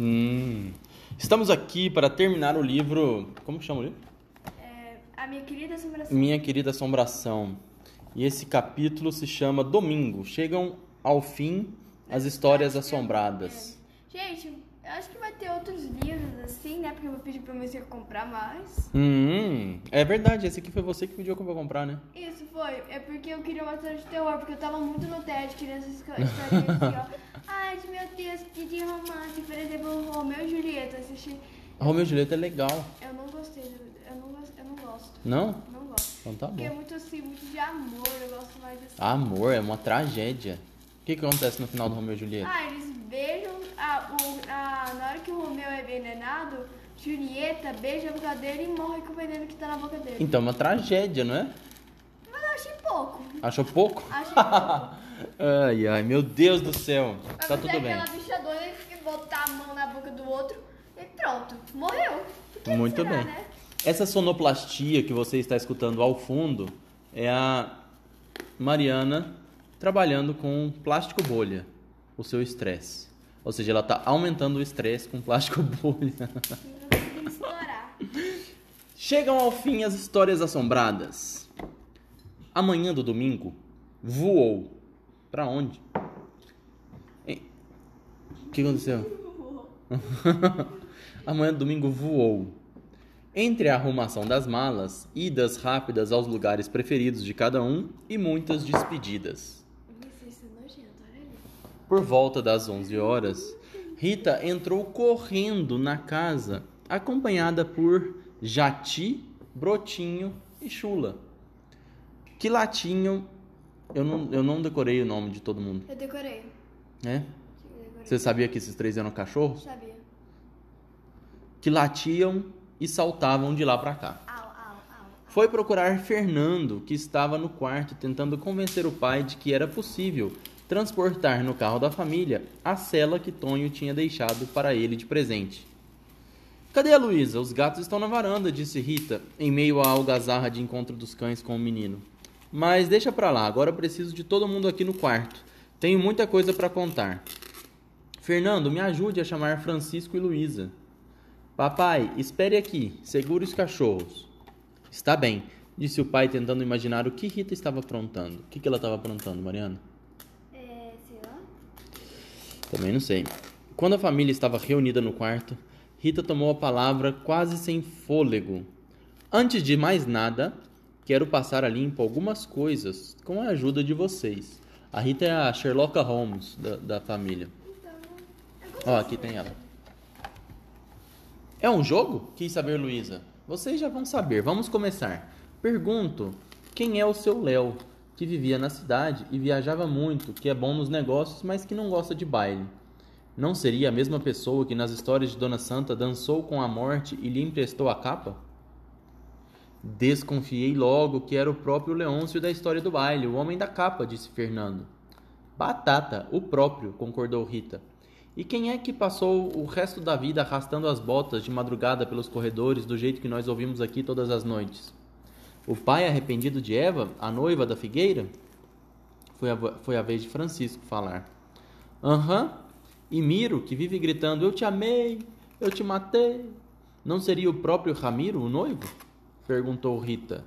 Hum. Estamos aqui para terminar o livro. Como que chama o livro? É, a minha querida assombração. Minha querida assombração. E esse capítulo se chama Domingo. Chegam ao fim as histórias assombradas. Gente, eu acho que vai ter outros livros assim, né? Porque eu vou pedir pra você comprar mais. Hum, é verdade, esse aqui foi você que pediu que eu vou comprar, né? Isso foi. É porque eu queria uma história de terror, porque eu tava muito no TED querendo essas histórias assim, ó. Ai, meu Deus, que de romance. Por exemplo, Romeu e Julieta. Assisti. Romeu e Julieta é legal. Eu não gostei, eu não, eu não gosto. Não? Não gosto. Então tá Porque é bom. muito assim, muito de amor, eu gosto mais assim. Amor, é uma tragédia. O que, que acontece no final do Romeu e Julieta? Ah, eles beijam. A, o, a, na hora que o Romeu é envenenado, Julieta beija a boca dele e morre com o veneno que tá na boca dele. Então, é uma tragédia, não é? Mas eu achei pouco. Achou pouco? Achei pouco. Ai, ai, meu Deus do céu. Mas Tá você tudo é bem. aquela bicha doida que botar a mão na boca do outro e pronto, morreu. Que Muito será, bem. Né? Essa sonoplastia que você está escutando ao fundo é a Mariana trabalhando com plástico bolha, o seu estresse. Ou seja, ela está aumentando o estresse com plástico bolha. Chegam ao fim as histórias assombradas. Amanhã do domingo voou. Pra onde? O que aconteceu? Amanhã do domingo voou. Entre a arrumação das malas, idas rápidas aos lugares preferidos de cada um e muitas despedidas. Por volta das 11 horas, Rita entrou correndo na casa, acompanhada por Jati, Brotinho e Chula. Que latinho. Eu não, eu não decorei o nome de todo mundo, Eu decorei. decorei. Você sabia que esses três eram cachorros? Sabia. Que latiam e saltavam de lá pra cá. Au, au, au. Foi procurar Fernando, que estava no quarto tentando convencer o pai de que era possível transportar no carro da família a cela que Tonho tinha deixado para ele de presente. Cadê a Luísa? Os gatos estão na varanda, disse Rita, em meio à algazarra de encontro dos cães com o menino. Mas deixa pra lá, agora preciso de todo mundo aqui no quarto. Tenho muita coisa para contar. Fernando, me ajude a chamar Francisco e Luísa. Papai, espere aqui, segure os cachorros. Está bem, disse o pai, tentando imaginar o que Rita estava aprontando. O que, que ela estava aprontando, Mariana? É, sei lá. Também não sei. Quando a família estava reunida no quarto, Rita tomou a palavra quase sem fôlego. Antes de mais nada, quero passar a limpo algumas coisas com a ajuda de vocês. A Rita é a Sherlock Holmes da, da família. Ó, aqui tem ela. É um jogo? Quis saber, Luísa. Vocês já vão saber. Vamos começar. Pergunto: quem é o seu Léo, que vivia na cidade e viajava muito, que é bom nos negócios, mas que não gosta de baile? Não seria a mesma pessoa que nas histórias de Dona Santa dançou com a morte e lhe emprestou a capa? Desconfiei logo que era o próprio Leôncio da história do baile, o homem da capa, disse Fernando. Batata, o próprio, concordou Rita. E quem é que passou o resto da vida arrastando as botas de madrugada pelos corredores do jeito que nós ouvimos aqui todas as noites? O pai arrependido de Eva, a noiva da figueira? Foi a, foi a vez de Francisco falar. Aham. E Miro, que vive gritando: Eu te amei, eu te matei. Não seria o próprio Ramiro, o noivo? Perguntou Rita.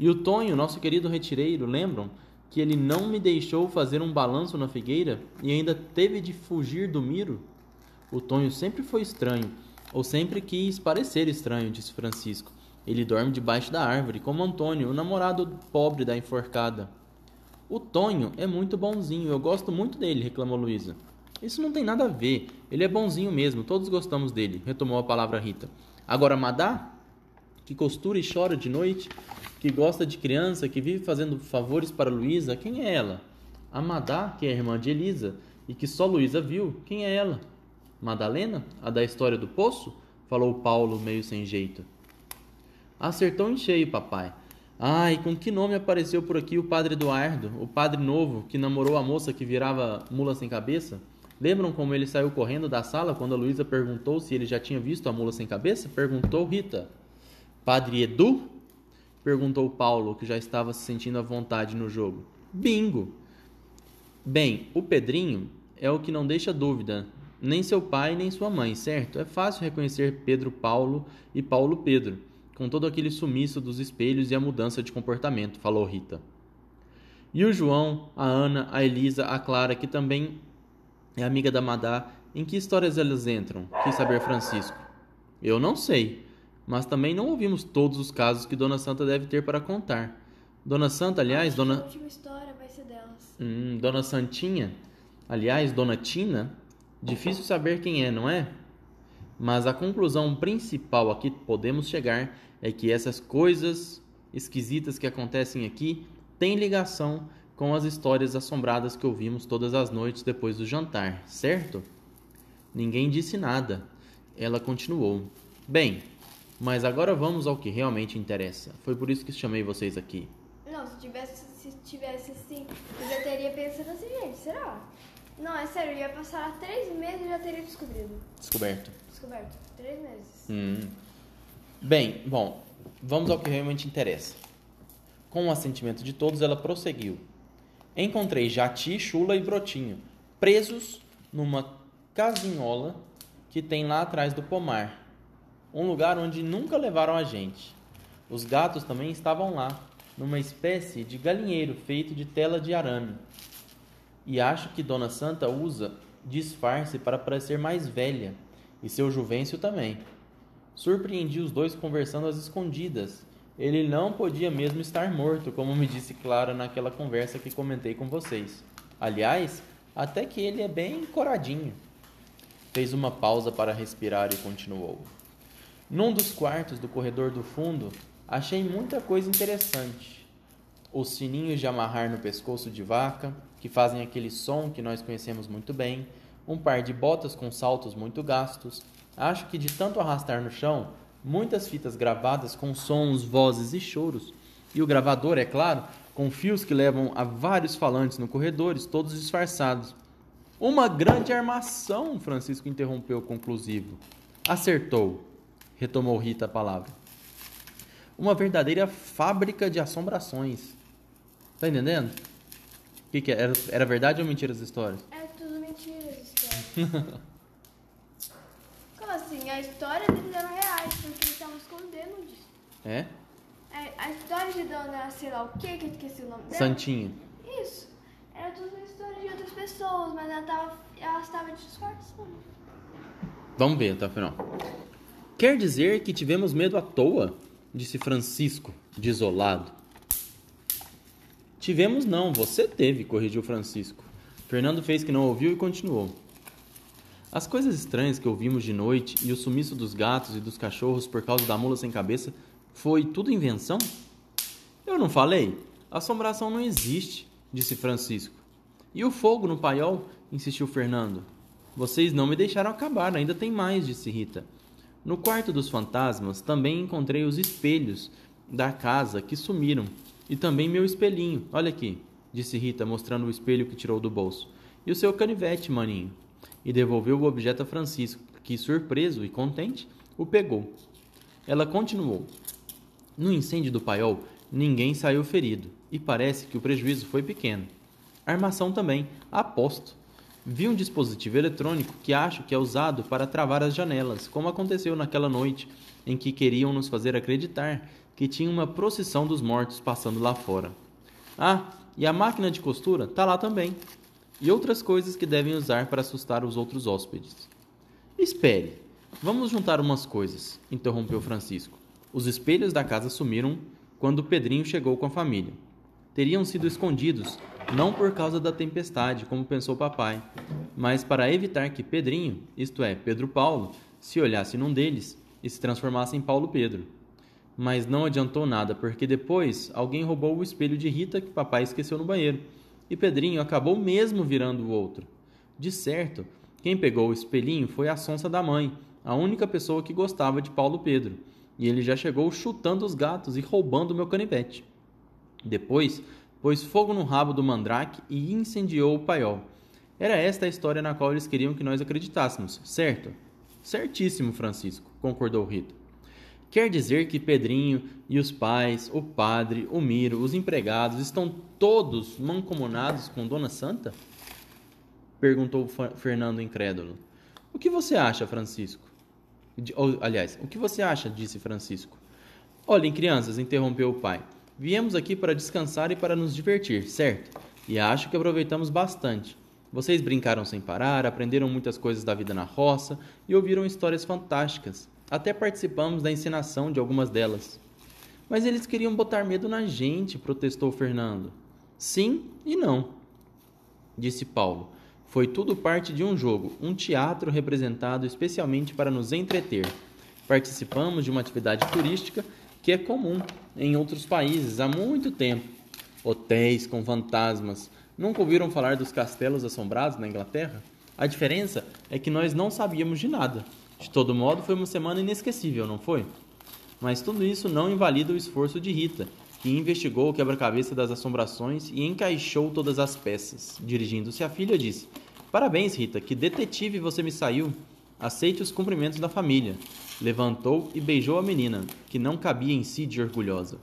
E o Tonho, nosso querido retireiro, lembram que ele não me deixou fazer um balanço na figueira e ainda teve de fugir do Miro? O Tonho sempre foi estranho, ou sempre quis parecer estranho, disse Francisco. Ele dorme debaixo da árvore, como Antônio, o namorado pobre da enforcada. O Tonho é muito bonzinho, eu gosto muito dele, reclamou Luísa. Isso não tem nada a ver, ele é bonzinho mesmo, todos gostamos dele, retomou a palavra Rita. Agora, Madá, que costura e chora de noite, que gosta de criança, que vive fazendo favores para Luísa, quem é ela? A Madá, que é irmã de Elisa, e que só Luísa viu, quem é ela? Madalena, a da história do poço? Falou Paulo, meio sem jeito. Acertou em cheio, papai. Ai, com que nome apareceu por aqui o padre Eduardo, o padre novo que namorou a moça que virava mula sem cabeça? Lembram como ele saiu correndo da sala quando a Luísa perguntou se ele já tinha visto a mula sem cabeça? Perguntou Rita. Padre Edu? Perguntou Paulo, que já estava se sentindo à vontade no jogo. Bingo! Bem, o Pedrinho é o que não deixa dúvida, nem seu pai nem sua mãe, certo? É fácil reconhecer Pedro Paulo e Paulo Pedro, com todo aquele sumiço dos espelhos e a mudança de comportamento, falou Rita. E o João, a Ana, a Elisa, a Clara, que também é amiga da Madá, em que histórias elas entram? Quis saber Francisco. Eu não sei, mas também não ouvimos todos os casos que Dona Santa deve ter para contar. Dona Santa, aliás, Dona. A última história vai ser delas. Hum, Dona Santinha, aliás, Dona Tina, difícil saber quem é, não é? Mas a conclusão principal a que podemos chegar é que essas coisas esquisitas que acontecem aqui têm ligação com as histórias assombradas que ouvimos todas as noites depois do jantar, certo? Ninguém disse nada. Ela continuou. Bem, mas agora vamos ao que realmente interessa. Foi por isso que chamei vocês aqui. Não, se tivesse, se tivesse assim, eu já teria pensado assim, gente, será? Não, é sério, eu ia passar três meses e já teria descobrido. Descoberto. Descoberto. Três meses. Hum. Bem, bom, vamos ao que realmente interessa. Com o assentimento de todos, ela prosseguiu. Encontrei Jati, Chula e Brotinho presos numa casinhola que tem lá atrás do pomar, um lugar onde nunca levaram a gente. Os gatos também estavam lá, numa espécie de galinheiro feito de tela de arame. E acho que Dona Santa usa disfarce para parecer mais velha, e seu Juvencio também. Surpreendi os dois conversando às escondidas. Ele não podia mesmo estar morto, como me disse Clara naquela conversa que comentei com vocês. Aliás, até que ele é bem coradinho. Fez uma pausa para respirar e continuou. Num dos quartos do corredor do fundo, achei muita coisa interessante. Os sininhos de amarrar no pescoço de vaca, que fazem aquele som que nós conhecemos muito bem, um par de botas com saltos muito gastos. Acho que de tanto arrastar no chão, muitas fitas gravadas com sons, vozes e choros. E o gravador, é claro, com fios que levam a vários falantes no corredores, todos disfarçados. Uma grande armação, Francisco interrompeu conclusivo. Acertou, retomou Rita a palavra. Uma verdadeira fábrica de assombrações. Tá entendendo? O que, que é? Era, era verdade ou mentira as histórias? É tudo mentira essa história. Como assim? A história deles eram reais, porque eles estavam escondendo disso. É? É, A história de Dona, sei lá o que, que eu esqueci o nome dela. Santinha. Isso. Era tudo uma história de outras pessoas, mas ela tava, ela estava disfarçando. Vamos ver até o final. Quer dizer que tivemos medo à toa? Disse Francisco, desolado. Tivemos não, você teve, corrigiu Francisco. Fernando fez que não ouviu e continuou. As coisas estranhas que ouvimos de noite e o sumiço dos gatos e dos cachorros por causa da mula sem cabeça foi tudo invenção? Eu não falei. Assombração não existe, disse Francisco. E o fogo no paiol? insistiu Fernando. Vocês não me deixaram acabar, ainda tem mais, disse Rita. No quarto dos fantasmas também encontrei os espelhos da casa que sumiram. E também meu espelhinho. Olha aqui, disse Rita, mostrando o espelho que tirou do bolso. E o seu canivete, maninho. E devolveu o objeto a Francisco, que, surpreso e contente, o pegou. Ela continuou. No incêndio do paiol, ninguém saiu ferido, e parece que o prejuízo foi pequeno. A armação também, aposto. Vi um dispositivo eletrônico que acho que é usado para travar as janelas, como aconteceu naquela noite em que queriam nos fazer acreditar que tinha uma procissão dos mortos passando lá fora. Ah, e a máquina de costura tá lá também. E outras coisas que devem usar para assustar os outros hóspedes. Espere, vamos juntar umas coisas, interrompeu Francisco. Os espelhos da casa sumiram quando Pedrinho chegou com a família. Teriam sido escondidos, não por causa da tempestade, como pensou papai, mas para evitar que Pedrinho, isto é, Pedro Paulo, se olhasse num deles e se transformasse em Paulo Pedro. Mas não adiantou nada, porque depois alguém roubou o espelho de Rita que papai esqueceu no banheiro, e Pedrinho acabou mesmo virando o outro. De certo, quem pegou o espelhinho foi a sonsa da mãe, a única pessoa que gostava de Paulo Pedro, e ele já chegou chutando os gatos e roubando meu canivete. Depois, pôs fogo no rabo do mandrake e incendiou o paiol. Era esta a história na qual eles queriam que nós acreditássemos, certo? Certíssimo, Francisco, concordou Rita. Quer dizer que Pedrinho e os pais, o padre, o Miro, os empregados estão todos mancomunados com Dona Santa? Perguntou Fernando incrédulo. O que você acha, Francisco? De- ou, aliás, o que você acha? disse Francisco. Olhem, crianças, interrompeu o pai. Viemos aqui para descansar e para nos divertir, certo? E acho que aproveitamos bastante. Vocês brincaram sem parar, aprenderam muitas coisas da vida na roça e ouviram histórias fantásticas. Até participamos da encenação de algumas delas. Mas eles queriam botar medo na gente, protestou Fernando. Sim e não, disse Paulo. Foi tudo parte de um jogo, um teatro representado especialmente para nos entreter. Participamos de uma atividade turística que é comum em outros países há muito tempo. Hotéis com fantasmas. Nunca ouviram falar dos castelos assombrados na Inglaterra? A diferença é que nós não sabíamos de nada. De todo modo, foi uma semana inesquecível, não foi? Mas tudo isso não invalida o esforço de Rita, que investigou o quebra-cabeça das assombrações e encaixou todas as peças. Dirigindo-se à filha, disse: Parabéns, Rita, que detetive você me saiu. Aceite os cumprimentos da família. Levantou e beijou a menina, que não cabia em si de orgulhosa.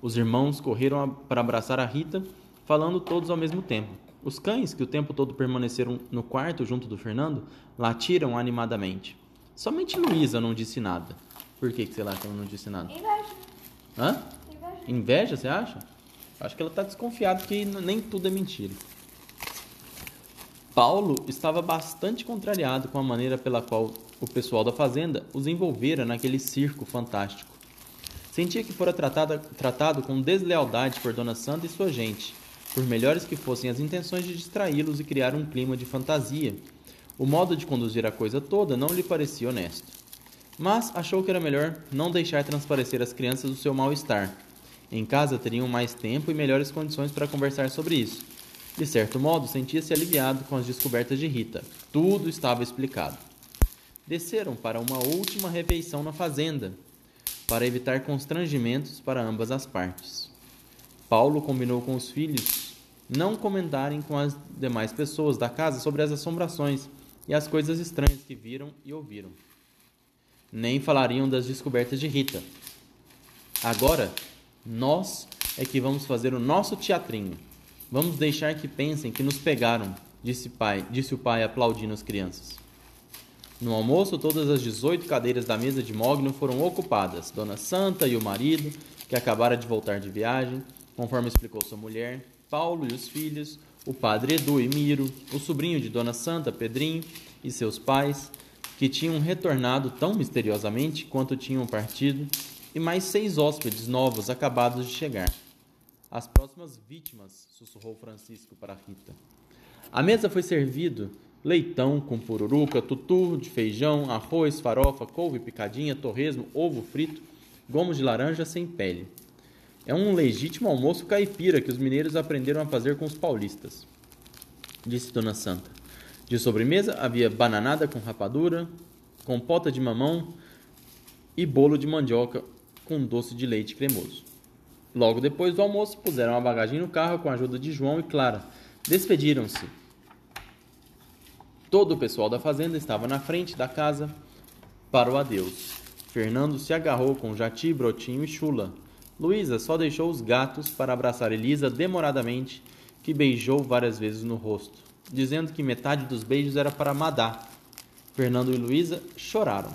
Os irmãos correram para abraçar a Rita, falando todos ao mesmo tempo. Os cães, que o tempo todo permaneceram no quarto junto do Fernando, latiram animadamente. Somente Luísa não disse nada. Por que, que sei lá que ela não disse nada? Inveja. Hã? Inveja. Inveja, você acha? Acho que ela está desconfiada que nem tudo é mentira. Paulo estava bastante contrariado com a maneira pela qual o pessoal da fazenda os envolvera naquele circo fantástico. Sentia que fora tratado com deslealdade por Dona Santa e sua gente, por melhores que fossem as intenções de distraí-los e criar um clima de fantasia. O modo de conduzir a coisa toda não lhe parecia honesto. Mas achou que era melhor não deixar transparecer às crianças o seu mal-estar. Em casa teriam mais tempo e melhores condições para conversar sobre isso. De certo modo, sentia-se aliviado com as descobertas de Rita. Tudo estava explicado. Desceram para uma última refeição na fazenda, para evitar constrangimentos para ambas as partes. Paulo combinou com os filhos não comentarem com as demais pessoas da casa sobre as assombrações e as coisas estranhas que viram e ouviram. Nem falariam das descobertas de Rita. Agora, nós é que vamos fazer o nosso teatrinho. Vamos deixar que pensem que nos pegaram, disse, pai, disse o pai aplaudindo as crianças. No almoço, todas as 18 cadeiras da mesa de Mogno foram ocupadas. Dona Santa e o marido, que acabara de voltar de viagem, conforme explicou sua mulher, Paulo e os filhos, o padre Edu e Miro, o sobrinho de Dona Santa, Pedrinho, e seus pais, que tinham retornado tão misteriosamente quanto tinham partido, e mais seis hóspedes novos acabados de chegar. As próximas vítimas, sussurrou Francisco para Rita. A mesa foi servido leitão com pururuca, tutu de feijão, arroz, farofa, couve picadinha, torresmo, ovo frito, gomos de laranja sem pele. É um legítimo almoço caipira que os mineiros aprenderam a fazer com os paulistas, disse Dona Santa. De sobremesa havia bananada com rapadura, compota de mamão e bolo de mandioca com doce de leite cremoso. Logo depois do almoço, puseram a bagagem no carro com a ajuda de João e Clara. Despediram-se. Todo o pessoal da fazenda estava na frente da casa para o adeus. Fernando se agarrou com Jati, Brotinho e Chula. Luísa só deixou os gatos para abraçar Elisa demoradamente, que beijou várias vezes no rosto, dizendo que metade dos beijos era para Madá. Fernando e Luísa choraram.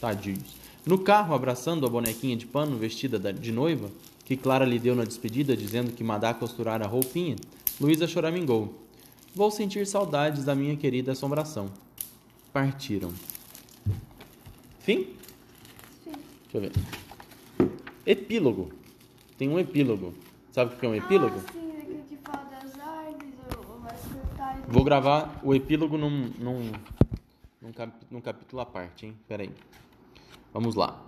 Tadinhos. No carro, abraçando a bonequinha de pano vestida da- de noiva, que Clara lhe deu na despedida, dizendo que Madá costurara a roupinha, Luísa choramingou. Vou sentir saudades da minha querida assombração. Partiram. Fim? Sim. Deixa eu ver. Epílogo. Tem um epílogo. Sabe o que é um epílogo? Ah, sim, aquele que fala das árvores, ou, cortar. Vou gravar o epílogo num, num, num, cap- num capítulo à parte, hein? Pera aí. Vamos lá.